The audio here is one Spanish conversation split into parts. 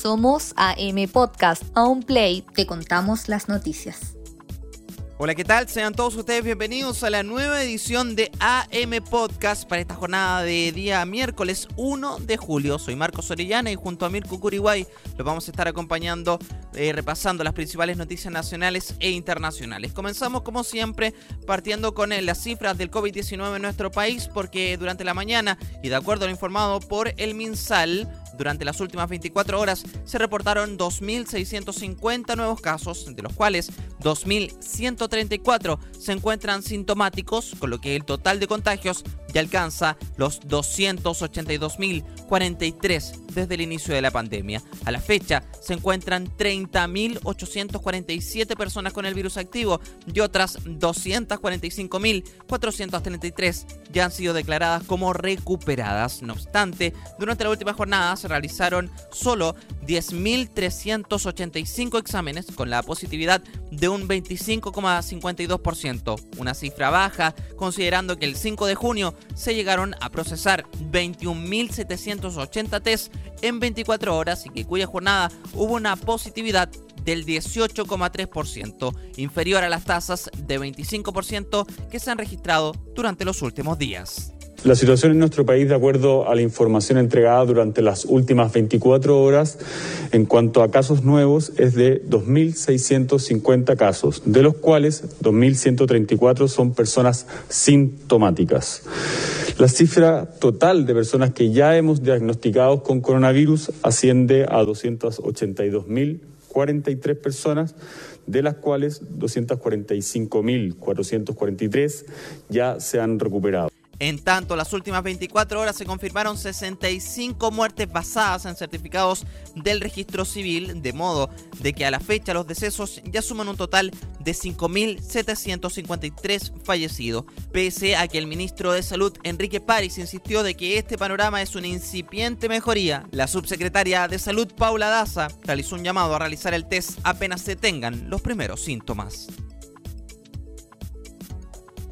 Somos AM Podcast. Un play te contamos las noticias. Hola, ¿qué tal? Sean todos ustedes bienvenidos a la nueva edición de AM Podcast para esta jornada de día miércoles 1 de julio. Soy Marcos Orellana y junto a Mirko Curiguay los vamos a estar acompañando, eh, repasando las principales noticias nacionales e internacionales. Comenzamos como siempre partiendo con eh, las cifras del COVID-19 en nuestro país porque durante la mañana y de acuerdo a lo informado por el MinSal, durante las últimas 24 horas se reportaron 2.650 nuevos casos, de los cuales 2.134 se encuentran sintomáticos, con lo que el total de contagios ya alcanza los 282.043 desde el inicio de la pandemia. A la fecha se encuentran 30.847 personas con el virus activo y otras 245.433 ya han sido declaradas como recuperadas. No obstante, durante la última jornada se realizaron solo 10.385 exámenes con la positividad de un 25,52%, una cifra baja considerando que el 5 de junio se llegaron a procesar 21.780 test en 24 horas y que cuya jornada hubo una positividad del 18,3%, inferior a las tasas de 25% que se han registrado durante los últimos días. La situación en nuestro país, de acuerdo a la información entregada durante las últimas 24 horas, en cuanto a casos nuevos, es de 2.650 casos, de los cuales 2.134 son personas sintomáticas. La cifra total de personas que ya hemos diagnosticado con coronavirus asciende a 282.043 personas, de las cuales 245.443 ya se han recuperado. En tanto, las últimas 24 horas se confirmaron 65 muertes basadas en certificados del registro civil, de modo de que a la fecha los decesos ya suman un total de 5.753 fallecidos, pese a que el ministro de Salud, Enrique París, insistió de que este panorama es una incipiente mejoría. La subsecretaria de Salud, Paula Daza, realizó un llamado a realizar el test apenas se tengan los primeros síntomas.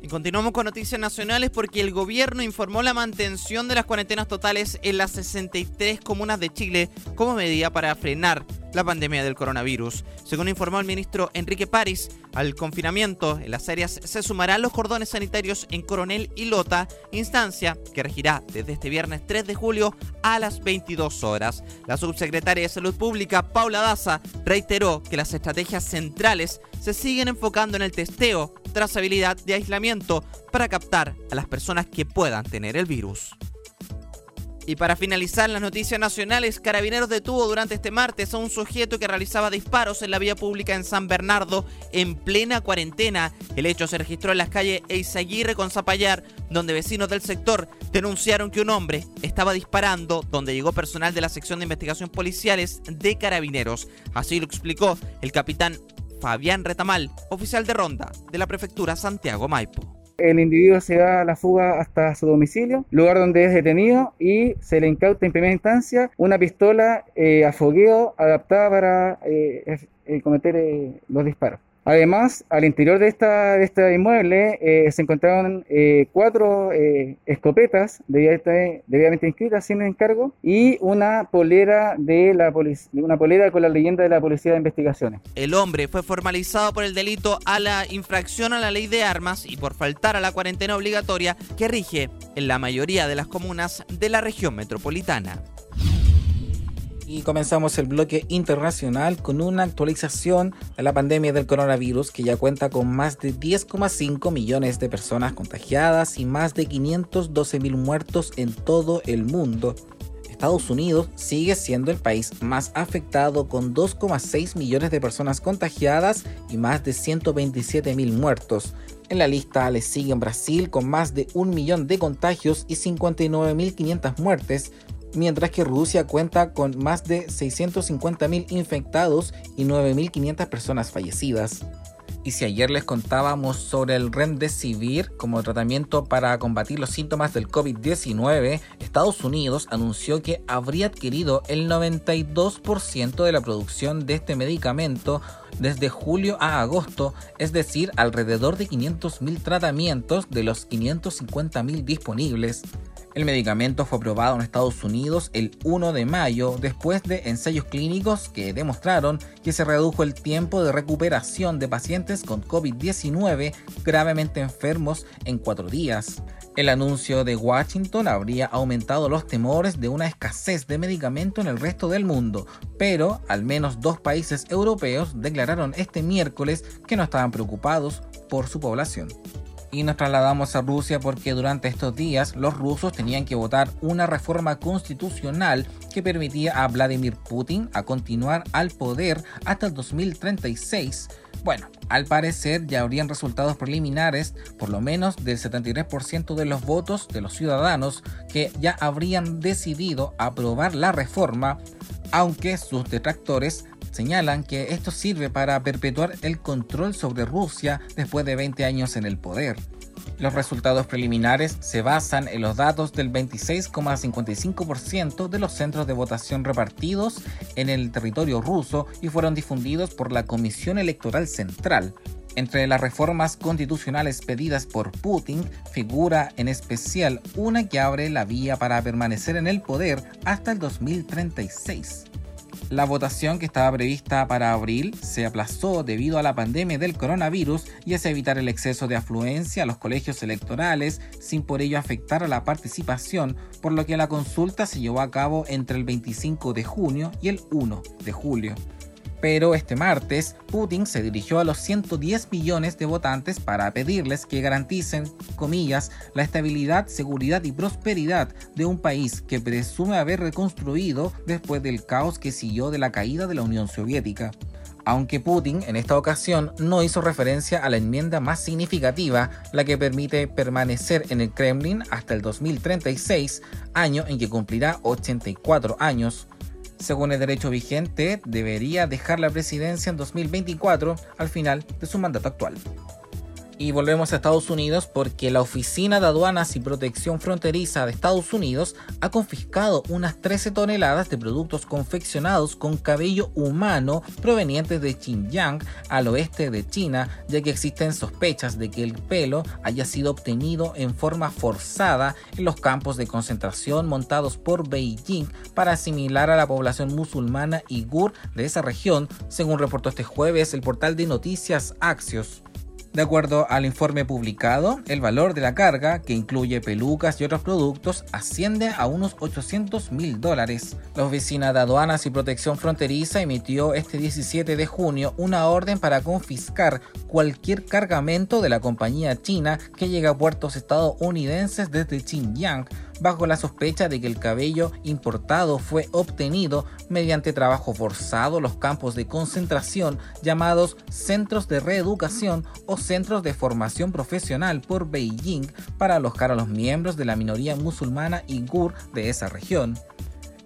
Y continuamos con noticias nacionales porque el gobierno informó la mantención de las cuarentenas totales en las 63 comunas de Chile como medida para frenar la pandemia del coronavirus. Según informó el ministro Enrique París, al confinamiento en las áreas se sumarán los cordones sanitarios en Coronel y Lota, instancia que regirá desde este viernes 3 de julio a las 22 horas. La subsecretaria de Salud Pública, Paula Daza, reiteró que las estrategias centrales se siguen enfocando en el testeo, trazabilidad y aislamiento para captar a las personas que puedan tener el virus. Y para finalizar las noticias nacionales, Carabineros detuvo durante este martes a un sujeto que realizaba disparos en la vía pública en San Bernardo en plena cuarentena. El hecho se registró en las calles Eizaguirre con Zapallar, donde vecinos del sector denunciaron que un hombre estaba disparando, donde llegó personal de la sección de investigación policiales de Carabineros. Así lo explicó el capitán Fabián Retamal, oficial de ronda de la prefectura Santiago Maipo. El individuo se da a la fuga hasta su domicilio, lugar donde es detenido y se le incauta en primera instancia una pistola eh, adaptada para eh, eh, cometer los disparos. Además, al interior de, esta, este inmueble eh, se encontraron eh, cuatro eh, escopetas debidamente, inscritas sin encargo y una polera de la una polera con la leyenda de la Policía de Investigaciones. El hombre fue formalizado por el delito a la infracción a la ley de armas y por faltar a la cuarentena obligatoria que rige en la mayoría de las comunas de la región metropolitana. Y comenzamos el bloque internacional con una actualización de la pandemia del coronavirus que ya cuenta con más de 10,5 millones de personas contagiadas y más de 512 mil muertos en todo el mundo. Estados Unidos sigue siendo el país más afectado con 2,6 millones de personas contagiadas y más de 127 mil muertos. En la lista le siguen Brasil con más de un millón de contagios y 59.500 muertes, mientras que Rusia cuenta con más de 650.000 infectados y 9.500 personas fallecidas. Y si ayer les contábamos sobre el Remdesivir como tratamiento para combatir los síntomas del COVID-19, Estados Unidos anunció que habría adquirido el 92% de la producción de este medicamento desde julio a agosto, es decir, alrededor de 500.000 tratamientos de los 550.000 disponibles. El medicamento fue aprobado en Estados Unidos el 1 de mayo después de ensayos clínicos que demostraron que se redujo el tiempo de recuperación de pacientes con COVID-19 gravemente enfermos en cuatro días. El anuncio de Washington habría aumentado los temores de una escasez de medicamento en el resto del mundo, pero al menos dos países europeos declararon este miércoles que no estaban preocupados por su población y nos trasladamos a Rusia porque durante estos días los rusos tenían que votar una reforma constitucional que permitía a Vladimir Putin a continuar al poder hasta el 2036. Bueno, al parecer ya habrían resultados preliminares, por lo menos del 73% de los votos de los ciudadanos que ya habrían decidido aprobar la reforma, aunque sus detractores señalan que esto sirve para perpetuar el control sobre Rusia después de 20 años en el poder. Los resultados preliminares se basan en los datos del 26,55% de los centros de votación repartidos en el territorio ruso y fueron difundidos por la Comisión Electoral Central. Entre las reformas constitucionales pedidas por Putin figura en especial una que abre la vía para permanecer en el poder hasta el 2036. La votación que estaba prevista para abril se aplazó debido a la pandemia del coronavirus y es evitar el exceso de afluencia a los colegios electorales sin por ello afectar a la participación, por lo que la consulta se llevó a cabo entre el 25 de junio y el 1 de julio. Pero este martes, Putin se dirigió a los 110 millones de votantes para pedirles que garanticen, comillas, la estabilidad, seguridad y prosperidad de un país que presume haber reconstruido después del caos que siguió de la caída de la Unión Soviética. Aunque Putin en esta ocasión no hizo referencia a la enmienda más significativa, la que permite permanecer en el Kremlin hasta el 2036, año en que cumplirá 84 años, según el derecho vigente, debería dejar la presidencia en 2024 al final de su mandato actual. Y volvemos a Estados Unidos porque la Oficina de Aduanas y Protección Fronteriza de Estados Unidos ha confiscado unas 13 toneladas de productos confeccionados con cabello humano provenientes de Xinjiang al oeste de China, ya que existen sospechas de que el pelo haya sido obtenido en forma forzada en los campos de concentración montados por Beijing para asimilar a la población musulmana Igur de esa región, según reportó este jueves el portal de noticias Axios. De acuerdo al informe publicado, el valor de la carga, que incluye pelucas y otros productos, asciende a unos 800 mil dólares. La Oficina de Aduanas y Protección Fronteriza emitió este 17 de junio una orden para confiscar cualquier cargamento de la compañía china que llegue a puertos estadounidenses desde Xinjiang bajo la sospecha de que el cabello importado fue obtenido mediante trabajo forzado los campos de concentración llamados centros de reeducación o centros de formación profesional por Beijing para alojar a los miembros de la minoría musulmana Uighur de esa región.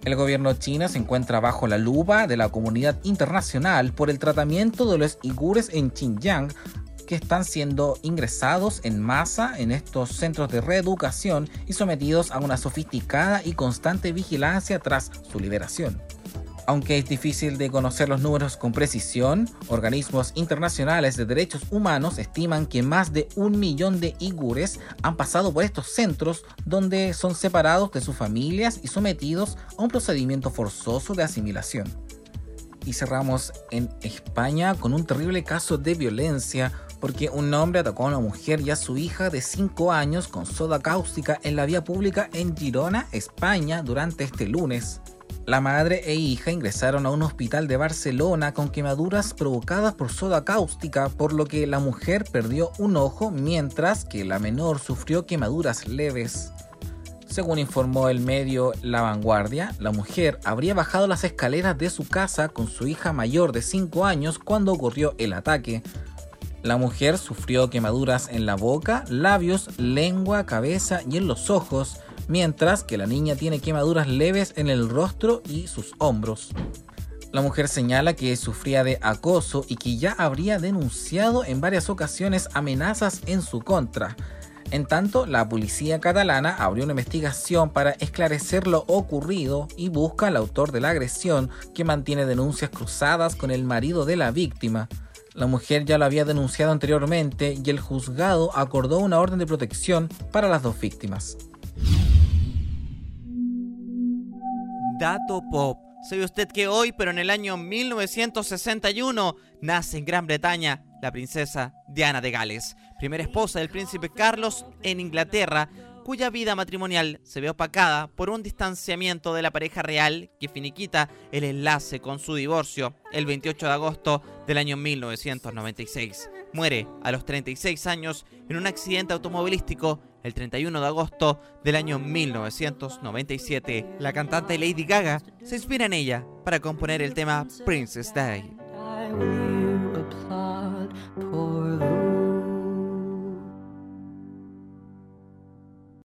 El gobierno chino se encuentra bajo la lupa de la comunidad internacional por el tratamiento de los uigures en Xinjiang, que están siendo ingresados en masa en estos centros de reeducación y sometidos a una sofisticada y constante vigilancia tras su liberación. Aunque es difícil de conocer los números con precisión, organismos internacionales de derechos humanos estiman que más de un millón de igures han pasado por estos centros donde son separados de sus familias y sometidos a un procedimiento forzoso de asimilación. Y cerramos en España con un terrible caso de violencia porque un hombre atacó a una mujer y a su hija de 5 años con soda cáustica en la vía pública en Girona, España, durante este lunes. La madre e hija ingresaron a un hospital de Barcelona con quemaduras provocadas por soda cáustica, por lo que la mujer perdió un ojo mientras que la menor sufrió quemaduras leves. Según informó el medio La Vanguardia, la mujer habría bajado las escaleras de su casa con su hija mayor de 5 años cuando ocurrió el ataque. La mujer sufrió quemaduras en la boca, labios, lengua, cabeza y en los ojos, mientras que la niña tiene quemaduras leves en el rostro y sus hombros. La mujer señala que sufría de acoso y que ya habría denunciado en varias ocasiones amenazas en su contra. En tanto, la policía catalana abrió una investigación para esclarecer lo ocurrido y busca al autor de la agresión que mantiene denuncias cruzadas con el marido de la víctima. La mujer ya lo había denunciado anteriormente y el juzgado acordó una orden de protección para las dos víctimas. Dato Pop. Sabe usted que hoy, pero en el año 1961, nace en Gran Bretaña la princesa Diana de Gales, primera esposa del príncipe Carlos en Inglaterra, cuya vida matrimonial se ve opacada por un distanciamiento de la pareja real que finiquita el enlace con su divorcio el 28 de agosto del año 1996. Muere a los 36 años en un accidente automovilístico el 31 de agosto del año 1997. La cantante Lady Gaga se inspira en ella para componer el tema Princess Day.